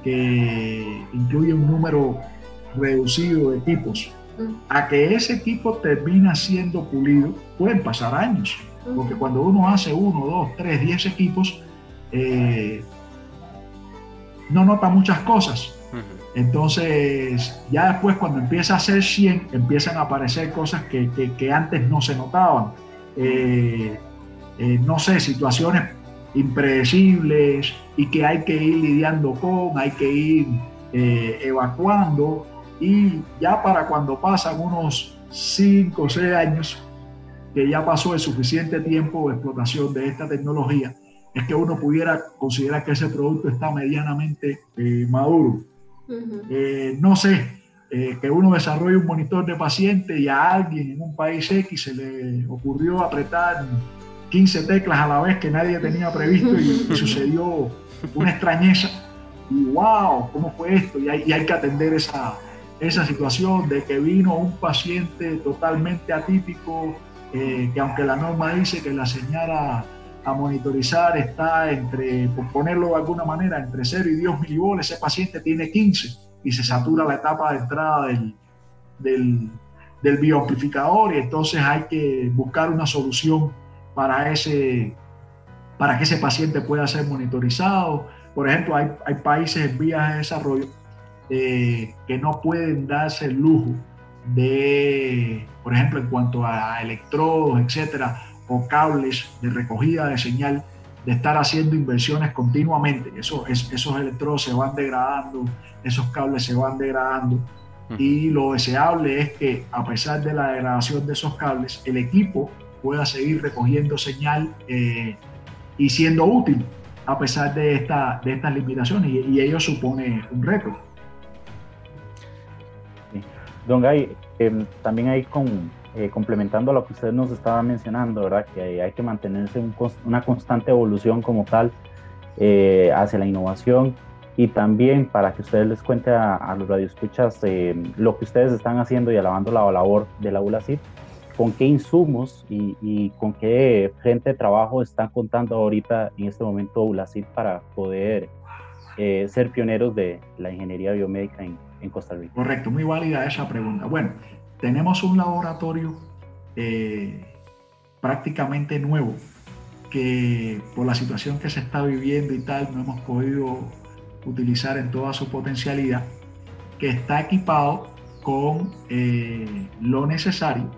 que incluye un número reducido de equipos, a que ese equipo termina siendo pulido, pueden pasar años, porque cuando uno hace uno, dos, tres, diez equipos, eh, no nota muchas cosas. Entonces, ya después cuando empieza a hacer 100, empiezan a aparecer cosas que, antes no se notaban. Eh, eh, no sé, situaciones impredecibles y que hay que ir lidiando con, hay que ir eh, evacuando y ya para cuando pasan unos 5 o 6 años, que ya pasó el suficiente tiempo de explotación de esta tecnología, es que uno pudiera considerar que ese producto está medianamente eh, maduro. Eh, no sé, que uno desarrolle un monitor de paciente y a alguien en un país X se le ocurrió apretar 15 teclas a la vez que nadie tenía previsto y, sucedió una extrañeza. Y wow, ¿cómo fue esto? Y hay, hay, que atender esa, esa situación de que vino un paciente totalmente atípico, eh, que aunque la norma dice que la señal a, monitorizar está entre, por ponerlo de alguna manera, entre 0 y 10 milivolts, ese paciente tiene 15 y se satura la etapa de entrada del, del, del bioamplificador y entonces hay que buscar una solución para, ese, para que ese paciente pueda ser monitorizado. Por ejemplo, hay, hay países en vías de desarrollo eh, que no pueden darse el lujo de, por ejemplo, en cuanto a electrodos, etcétera, o cables de recogida de señal, de estar haciendo inversiones continuamente. Eso, es, esos electrodos se van degradando, esos cables se van degradando. Y lo deseable es que, a pesar de la degradación de esos cables, el equipo pueda seguir recogiendo señal eh, y siendo útil a pesar de, esta, de estas limitaciones y, ello supone un reto. Don Gay, em, también hay con, eh, complementando lo que usted nos estaba mencionando, ¿verdad? que hay, que mantenerse una constante evolución como tal eh, hacia la innovación y también para que ustedes les cuente a, los radioescuchas em, lo que ustedes están haciendo y alabando la labor de la ULACIT con qué insumos y, con qué gente de trabajo están contando ahorita en este momento ULACIT para poder eh, ser pioneros de la ingeniería biomédica en, Costa Rica. Correcto, muy válida esa pregunta. Bueno, tenemos un laboratorio eh, prácticamente nuevo que por la situación que se está viviendo y tal no hemos podido utilizar en toda su potencialidad, que está equipado con eh, lo necesario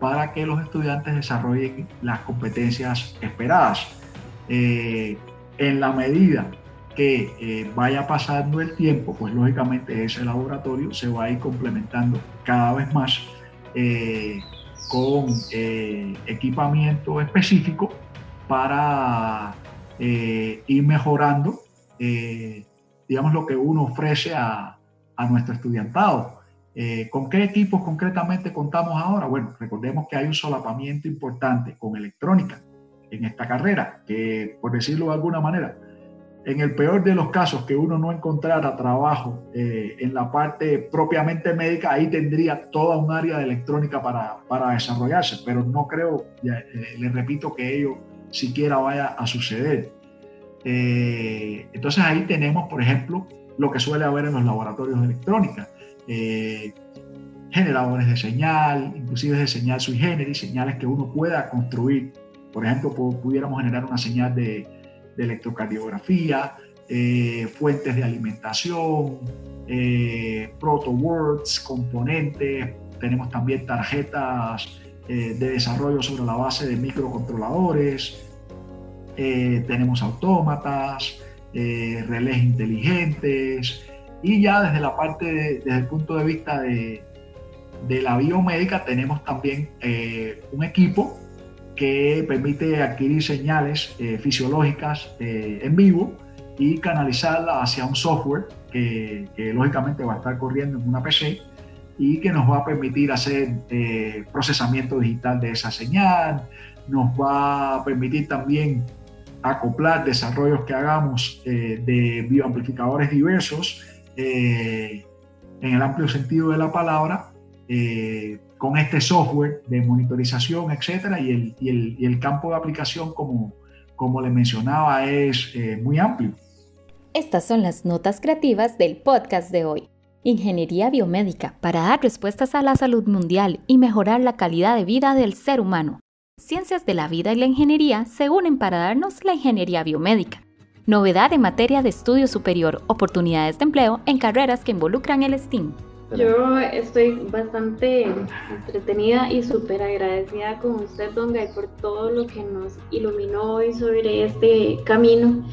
para que los estudiantes desarrollen las competencias esperadas. Eh, en la medida que eh, vaya pasando el tiempo, pues lógicamente ese laboratorio se va a ir complementando cada vez más eh, con equipamiento específico para ir mejorando, digamos, lo que uno ofrece a, a nuestro estudiantado. Eh, ¿Con qué equipos concretamente contamos ahora? Bueno, recordemos que hay un solapamiento importante con electrónica en esta carrera, que por decirlo de alguna manera, en el peor de los casos que uno no encontrara trabajo eh, en la parte propiamente médica, ahí tendría toda un área de electrónica para, para desarrollarse, pero no creo, ya, eh, le repito, que ello siquiera vaya a suceder. entonces ahí tenemos, por ejemplo, lo que suele haber en los laboratorios de electrónica eh, generadores de señal, inclusive de señal sui generis, señales que uno pueda construir. Por ejemplo, pudiéramos generar una señal de, electrocardiografía, eh, fuentes de alimentación, eh, proto-words, componentes, tenemos también tarjetas de desarrollo sobre la base de microcontroladores, tenemos autómatas, relés inteligentes. Y ya desde la parte, desde el punto de vista de, de la biomédica tenemos también un equipo que permite adquirir señales fisiológicas en vivo y canalizarla hacia un software que, lógicamente va a estar corriendo en una PC y que nos va a permitir hacer eh, procesamiento digital de esa señal, nos va a permitir también acoplar desarrollos que hagamos eh, de bioamplificadores diversos eh, en el amplio sentido de la palabra con este software de monitorización, etcétera, y el, y el, y el campo de aplicación, como, como le mencionaba, es muy amplio. Estas son las notas creativas del podcast de hoy. Ingeniería biomédica para dar respuestas a la salud mundial y mejorar la calidad de vida del ser humano. Ciencias de la vida y la ingeniería se unen para darnos la ingeniería biomédica. Novedad en materia de estudio superior, oportunidades de empleo en carreras que involucran el STEAM. Yo estoy bastante entretenida y súper agradecida con usted, Don Gay, por todo lo que nos iluminó hoy sobre este camino.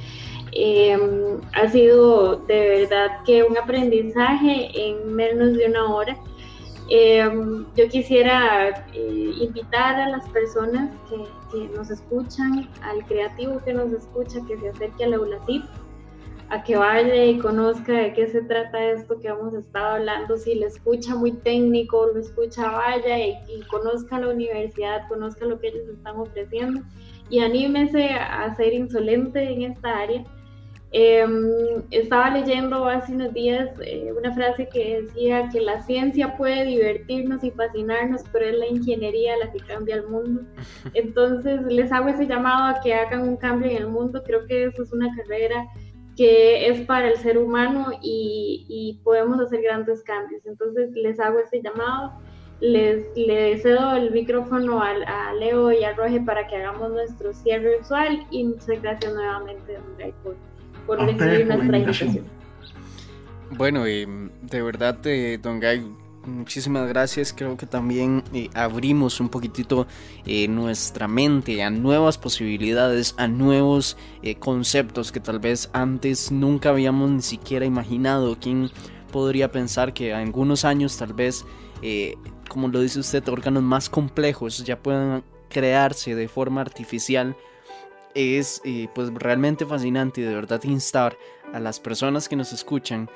Em, ha sido de verdad que un aprendizaje en menos de una hora. Em, yo quisiera eh, invitar a las personas que, nos escuchan, al creativo que nos escucha, que se acerque a la ULACIP, a que vaya y conozca de qué se trata esto que hemos estado hablando. Si le escucha muy técnico, lo escucha, vaya y, y conozca la universidad, conozca lo que ellos están ofreciendo y anímese a ser insolente en esta área Em, estaba leyendo hace unos días eh, una frase que decía que la ciencia puede divertirnos y fascinarnos, pero es la ingeniería la que cambia el mundo. [LAUGHS] Entonces les hago ese llamado a que hagan un cambio en el mundo. Creo que eso es una carrera que es para el ser humano y, podemos hacer grandes cambios. Entonces les hago ese llamado. Les, le cedo el micrófono a, a, Leo y a Roge para que hagamos nuestro cierre usual y muchas gracias nuevamente, don por por recibir nuestra invitación. Bueno, de verdad, eh, Don Gay, muchísimas gracias. Creo que también eh, abrimos un poquitito eh, nuestra mente a nuevas posibilidades, a nuevos conceptos que tal vez antes nunca habíamos ni siquiera imaginado. ¿Quién podría pensar que en algunos años tal vez, como lo dice usted, órganos más complejos ya puedan crearse de forma artificial? es eh, pues realmente fascinante y de verdad instar a las personas que nos escuchan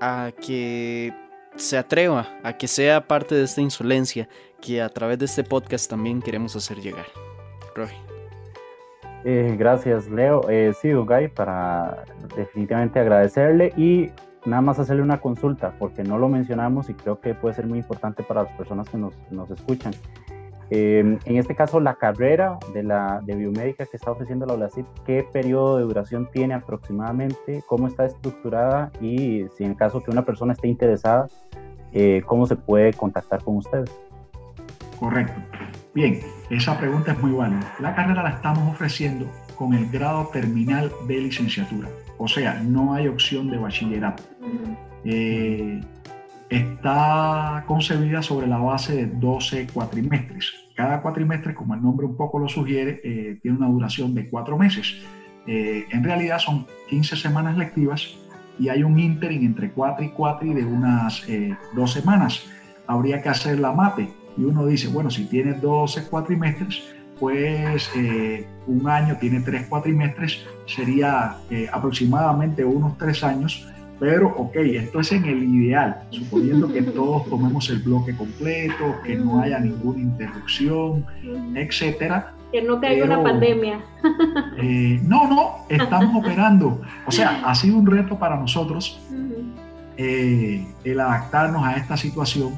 a que se atreva, a que sea parte de esta insolencia que a través de este podcast también queremos hacer llegar. Roy. Eh, gracias, Leo. Eh, sí, Dugay, para definitivamente agradecerle y nada más hacerle una consulta, porque no lo mencionamos y creo que puede ser muy importante para las personas que nos, nos escuchan. Em, en este caso, la carrera de, la, de biomédica que está ofreciendo la ULACIP, ¿qué periodo de duración tiene aproximadamente? ¿Cómo está estructurada? Y si en caso que una persona esté interesada, eh, ¿cómo se puede contactar con ustedes? Correcto. Bien, esa pregunta es muy buena. La carrera la estamos ofreciendo con el grado terminal de licenciatura. O sea, no hay opción de bachillerato. Eh, está concebida sobre la base de 12 cuatrimestres. Cada cuatrimestre, como el nombre un poco lo sugiere, eh, tiene una duración de cuatro meses. Eh, en realidad son 15 semanas lectivas y hay un interim entre 4 y 4 y de unas eh, dos semanas. Habría que hacer la mate y uno dice, bueno, si tiene 12 cuatrimestres, pues un año tiene tres cuatrimestres, sería aproximadamente unos tres años pero, ok, esto es en el ideal, suponiendo que [LAUGHS] todos tomemos el bloque completo, que no haya ninguna interrupción, etcétera. Que no caiga una pandemia. Eh, no, no, estamos [LAUGHS] operando. O sea, ha sido un reto para nosotros eh, el adaptarnos a esta situación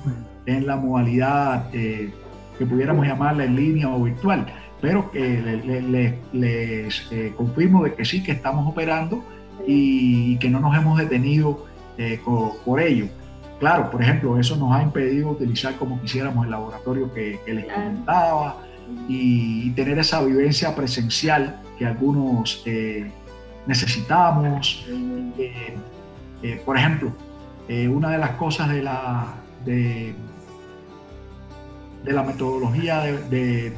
en la modalidad eh, que pudiéramos llamarla en línea o virtual. Pero les confirmo de que sí, que estamos operando y que no nos hemos detenido eh, por, ello. Claro, por ejemplo, eso nos ha impedido utilizar como quisiéramos el laboratorio que, les comentaba y, tener esa vivencia presencial que algunos eh, necesitamos. Eh, por ejemplo, una de las cosas de la, de, de la metodología de, de,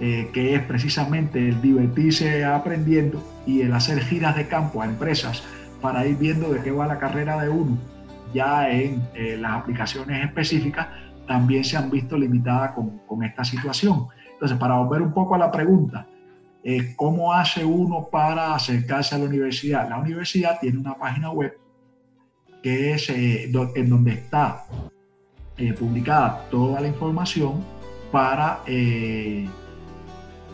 eh, que es precisamente el divertirse aprendiendo y el hacer giras de campo a empresas para ir viendo de qué va la carrera de uno ya en eh, las aplicaciones específicas, también se han visto limitadas con, con, esta situación. Entonces, para volver un poco a la pregunta, eh, ¿cómo hace uno para acercarse a la universidad? La universidad tiene una página web que es en donde está publicada toda la información para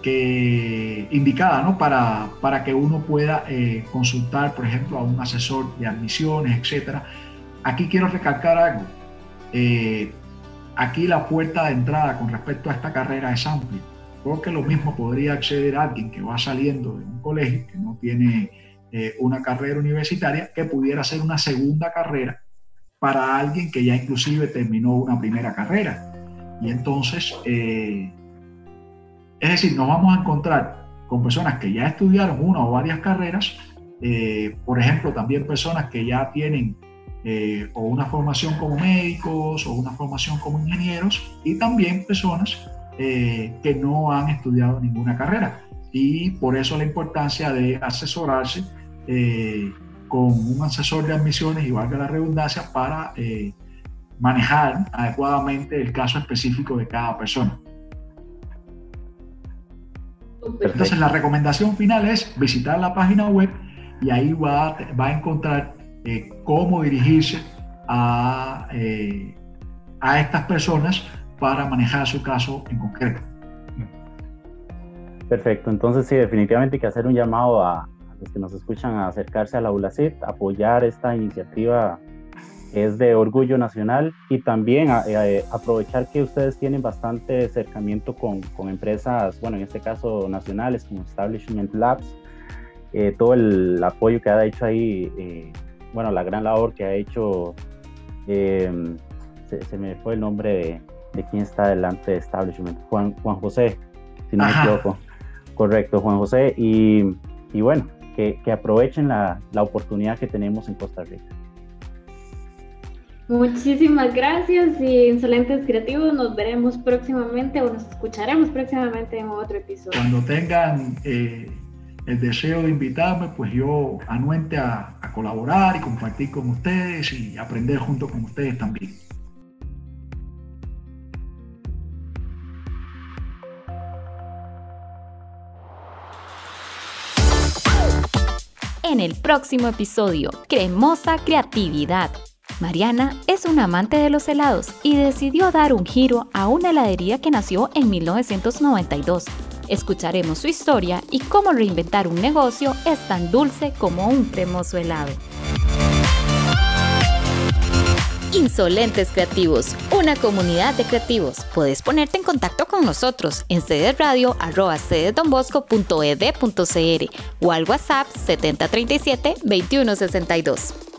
indicada ¿no? para, para que uno pueda eh, consultar, por ejemplo, a un asesor de admisiones, etc. Aquí quiero recalcar algo. Eh, aquí la puerta de entrada con respecto a esta carrera es amplia, porque lo mismo podría acceder a alguien que va saliendo de un colegio, que no tiene eh, una carrera universitaria, que pudiera hacer una segunda carrera para alguien que ya inclusive terminó una primera carrera. Y entonces, es decir, nos vamos a encontrar con personas que ya estudiaron una o varias carreras, eh, por ejemplo, también personas que ya tienen eh, o una formación como médicos o una formación como ingenieros y también personas eh, que no han estudiado ninguna carrera. Y por eso la importancia de asesorarse con un asesor de admisiones y valga la redundancia para manejar adecuadamente el caso específico de cada persona. Entonces la recomendación final es visitar la página web y ahí va, va a encontrar eh, cómo dirigirse a, eh, a estas personas para manejar su caso en concreto. Perfecto, entonces sí, definitivamente hay que hacer un llamado a, los que nos escuchan a acercarse a la ULACIT, apoyar esta iniciativa es de orgullo nacional y también eh, aprovechar que ustedes tienen bastante acercamiento con, con, empresas, bueno, en este caso nacionales como Establishment Labs, eh, todo el apoyo que ha hecho ahí, eh, bueno, la gran labor que ha hecho, se, me fue el nombre de, de quién está delante de Establishment, Juan, Juan José, si no me equivoco. Correcto, Juan José, y, y bueno, que, que aprovechen la, la oportunidad que tenemos en Costa Rica. Muchísimas gracias y insolentes creativos. Nos veremos próximamente o nos escucharemos próximamente en otro episodio. Cuando tengan eh, el deseo de invitarme, pues yo anuente a, a colaborar y compartir con ustedes y aprender junto con ustedes también. En el próximo episodio, Cremosa Creatividad Mariana es una amante de los helados y decidió dar un giro a una heladería que nació en 1992. Escucharemos su historia y cómo reinventar un negocio es tan dulce como un cremoso helado. Insolentes Creativos, una comunidad de creativos. Puedes ponerte en contacto con nosotros en cdradio.cdtonbosco.ed.cr o al WhatsApp 7037 2162.